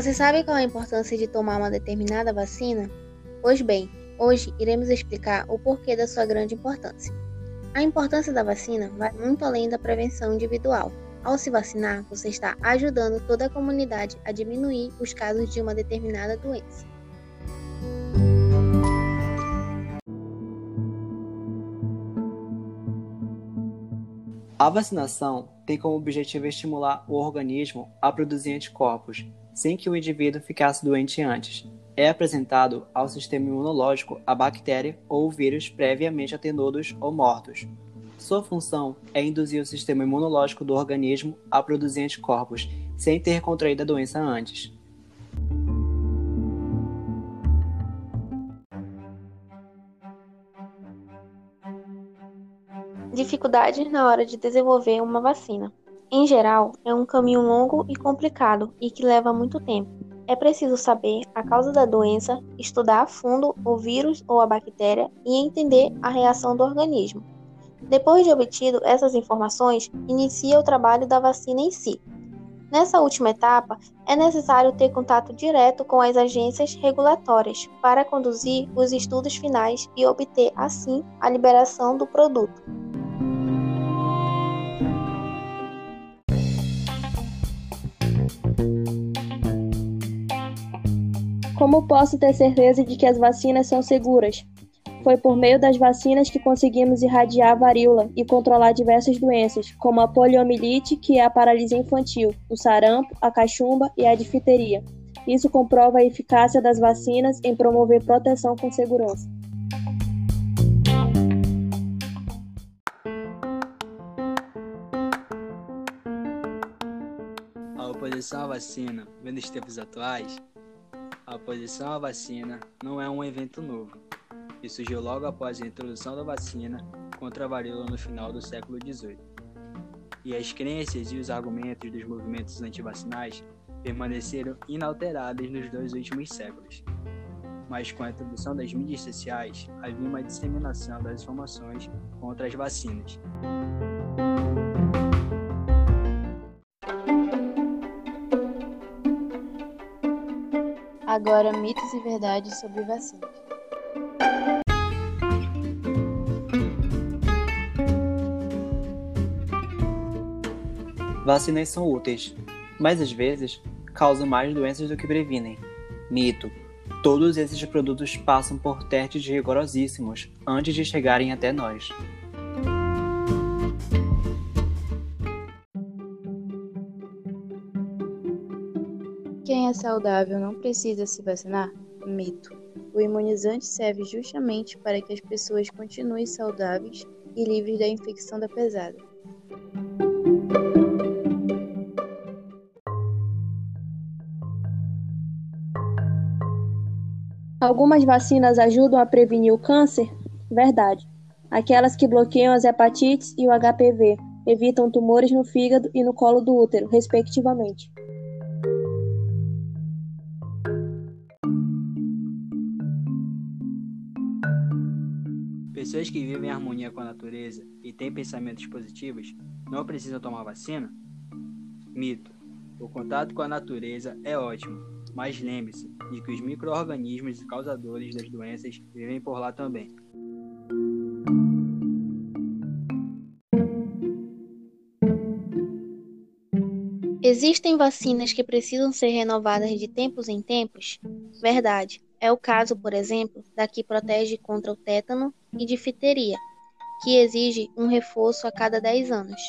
Você sabe qual a importância de tomar uma determinada vacina? Pois bem, hoje iremos explicar o porquê da sua grande importância. A importância da vacina vai muito além da prevenção individual. Ao se vacinar, você está ajudando toda a comunidade a diminuir os casos de uma determinada doença. A vacinação tem como objetivo estimular o organismo a produzir anticorpos, sem que o indivíduo ficasse doente antes. É apresentado ao sistema imunológico a bactéria ou vírus previamente atenuados ou mortos. Sua função é induzir o sistema imunológico do organismo a produzir anticorpos, sem ter contraído a doença antes. Dificuldades na hora de desenvolver uma vacina. Em geral, é um caminho longo e complicado e que leva muito tempo. É preciso saber a causa da doença, estudar a fundo o vírus ou a bactéria e entender a reação do organismo. Depois de obtido essas informações, inicia o trabalho da vacina em si. Nessa última etapa, é necessário ter contato direto com as agências regulatórias para conduzir os estudos finais e obter, assim, a liberação do produto. Como posso ter certeza de que as vacinas são seguras? Foi por meio das vacinas que conseguimos irradiar a varíola e controlar diversas doenças, como a poliomielite, que é a paralisia infantil, o sarampo, a cachumba e a difteria. Isso comprova a eficácia das vacinas em promover proteção com segurança. A oposição à vacina, nos tempos atuais, a oposição à vacina não é um evento novo, e surgiu logo após a introdução da vacina contra a varíola no final do século XVIII. E as crenças e os argumentos dos movimentos antivacinais permaneceram inalterados nos dois últimos séculos. Mas com a introdução das mídias sociais, havia uma disseminação das informações contra as vacinas. Agora, mitos e verdades sobre vacinas. Vacinas são úteis, mas às vezes causam mais doenças do que previnem. Mito: todos esses produtos passam por testes rigorosíssimos antes de chegarem até nós. É saudável não precisa se vacinar? Mito. O imunizante serve justamente para que as pessoas continuem saudáveis e livres da infecção da pesada. Algumas vacinas ajudam a prevenir o câncer? Verdade. Aquelas que bloqueiam as hepatites e o HPV evitam tumores no fígado e no colo do útero, respectivamente. Pessoas que vivem em harmonia com a natureza e têm pensamentos positivos não precisam tomar vacina? Mito: o contato com a natureza é ótimo, mas lembre-se de que os micro-organismos causadores das doenças vivem por lá também. Existem vacinas que precisam ser renovadas de tempos em tempos? Verdade. É o caso, por exemplo, da que protege contra o tétano e difteria, que exige um reforço a cada 10 anos.